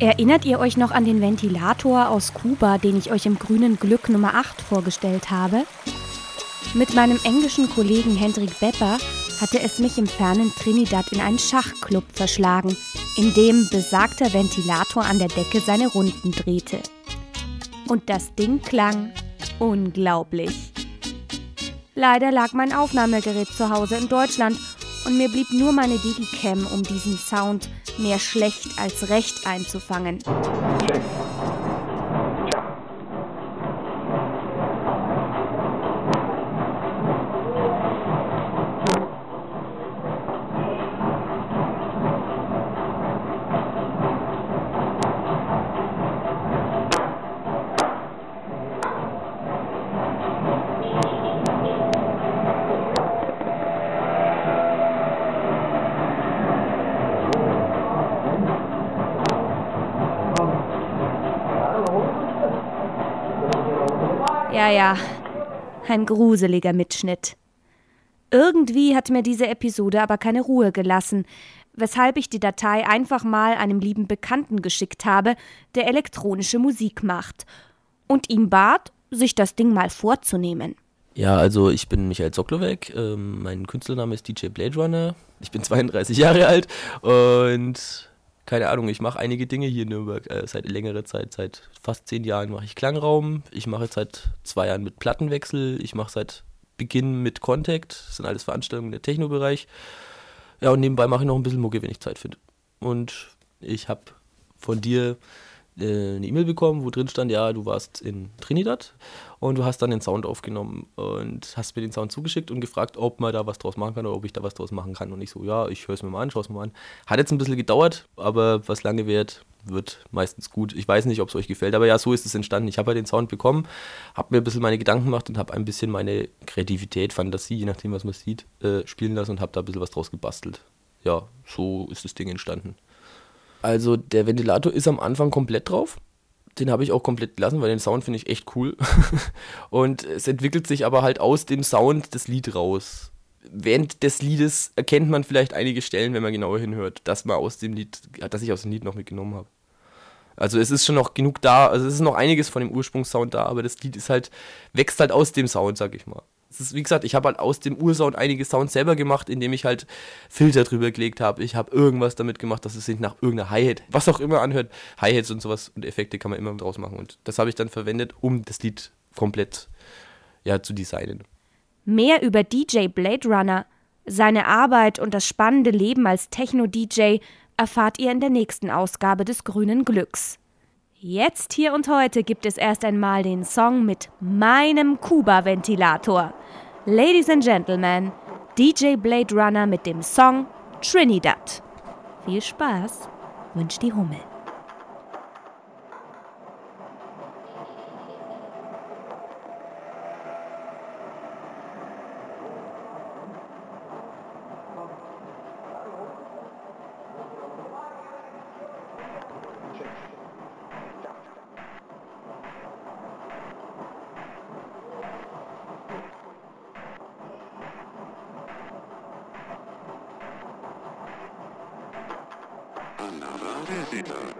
Erinnert ihr euch noch an den Ventilator aus Kuba, den ich euch im grünen Glück Nummer 8 vorgestellt habe? Mit meinem englischen Kollegen Hendrik Bepper hatte es mich im fernen Trinidad in einen Schachclub verschlagen, in dem besagter Ventilator an der Decke seine Runden drehte. Und das Ding klang unglaublich. Leider lag mein Aufnahmegerät zu Hause in Deutschland und mir blieb nur meine Digicam, um diesen Sound mehr schlecht als recht einzufangen. Ja, ja, ein gruseliger Mitschnitt. Irgendwie hat mir diese Episode aber keine Ruhe gelassen, weshalb ich die Datei einfach mal einem lieben Bekannten geschickt habe, der elektronische Musik macht, und ihm bat, sich das Ding mal vorzunehmen. Ja, also ich bin Michael Zoklowek, ähm, mein Künstlername ist DJ Blade Runner, ich bin 32 Jahre alt und keine Ahnung, ich mache einige Dinge hier in Nürnberg äh, seit längerer Zeit. Seit fast zehn Jahren mache ich Klangraum. Ich mache jetzt seit zwei Jahren mit Plattenwechsel. Ich mache seit Beginn mit Contact. Das sind alles Veranstaltungen im Techno-Bereich. Ja, und nebenbei mache ich noch ein bisschen Mucke, wenn ich Zeit finde. Und ich habe von dir äh, eine E-Mail bekommen, wo drin stand, ja, du warst in Trinidad und du hast dann den Sound aufgenommen und hast mir den Sound zugeschickt und gefragt, ob man da was draus machen kann oder ob ich da was draus machen kann. Und ich so, ja, ich höre es mir mal an, schaue es mir mal an. Hat jetzt ein bisschen gedauert, aber was lange währt, wird meistens gut. Ich weiß nicht, ob es euch gefällt, aber ja, so ist es entstanden. Ich habe ja den Sound bekommen, habe mir ein bisschen meine Gedanken gemacht und habe ein bisschen meine Kreativität, Fantasie, je nachdem, was man sieht, äh, spielen lassen und habe da ein bisschen was draus gebastelt. Ja, so ist das Ding entstanden. Also der Ventilator ist am Anfang komplett drauf. Den habe ich auch komplett gelassen, weil den Sound finde ich echt cool. und es entwickelt sich aber halt aus dem Sound das Lied raus. Während des Liedes erkennt man vielleicht einige Stellen, wenn man genauer hinhört, dass man aus dem Lied, dass ich aus dem Lied noch mitgenommen habe. Also es ist schon noch genug da, also es ist noch einiges von dem Ursprungssound da, aber das Lied ist halt, wächst halt aus dem Sound, sag ich mal es ist, wie gesagt, ich habe halt aus dem Ursound einige Sounds selber gemacht, indem ich halt Filter drüber gelegt habe. Ich habe irgendwas damit gemacht, dass es sich nach irgendeiner Hi-Hat, was auch immer anhört, Hi-Hats und sowas und Effekte kann man immer draus machen. Und das habe ich dann verwendet, um das Lied komplett ja, zu designen. Mehr über DJ Blade Runner, seine Arbeit und das spannende Leben als Techno-DJ erfahrt ihr in der nächsten Ausgabe des Grünen Glücks. Jetzt hier und heute gibt es erst einmal den Song mit meinem Kuba-Ventilator. Ladies and Gentlemen, DJ Blade Runner mit dem Song Trinidad. Viel Spaß, wünscht die Hummel. Another visitor.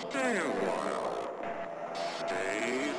Stay a while. Stay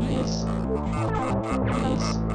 Peace. Peace.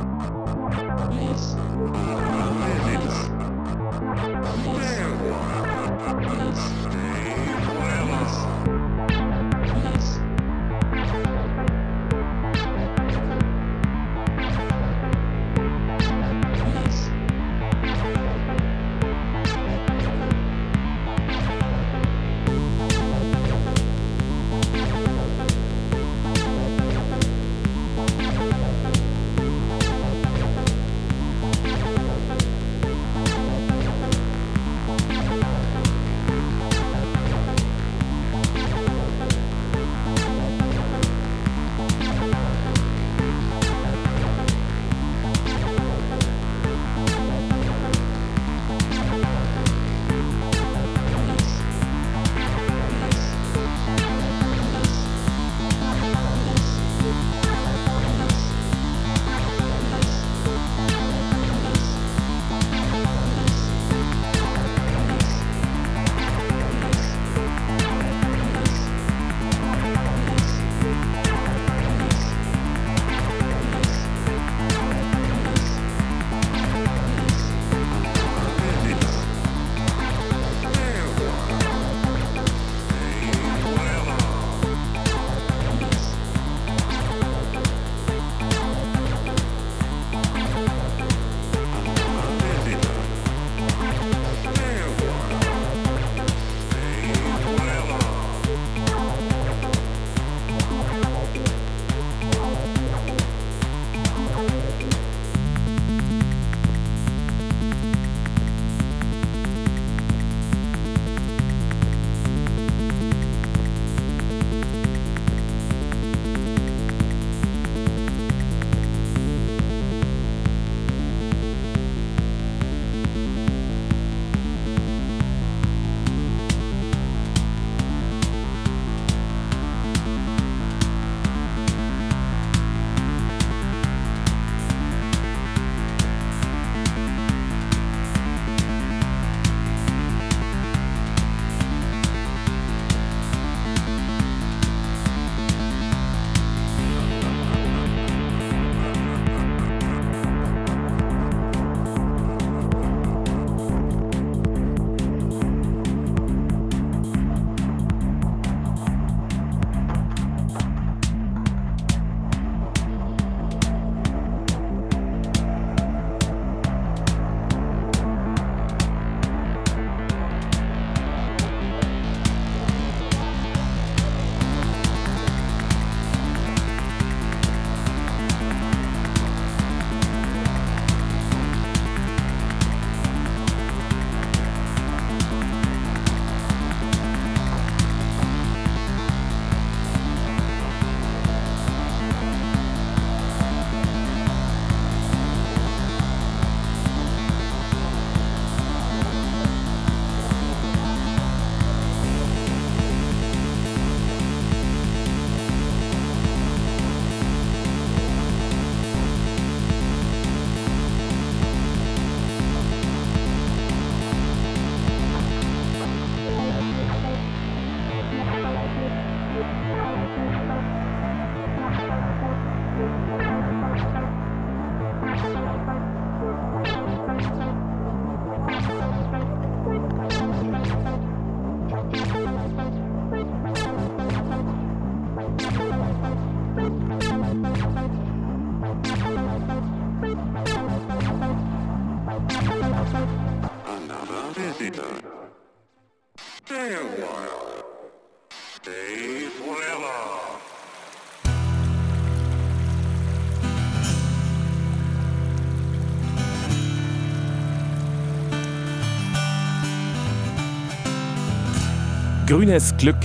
Grünes Glück,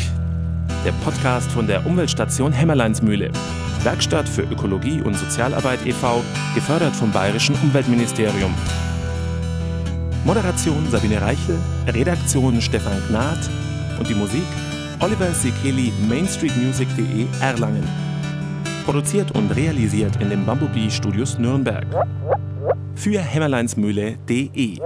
der Podcast von der Umweltstation Hämmerleinsmühle. Werkstatt für Ökologie und Sozialarbeit e.V., gefördert vom Bayerischen Umweltministerium. Moderation Sabine Reichel, Redaktion Stefan Gnad und die Musik Oliver Sikeli, mainstreetmusic.de Erlangen. Produziert und realisiert in den Bumblebee Studios Nürnberg. Für hämmerleinsmühle.de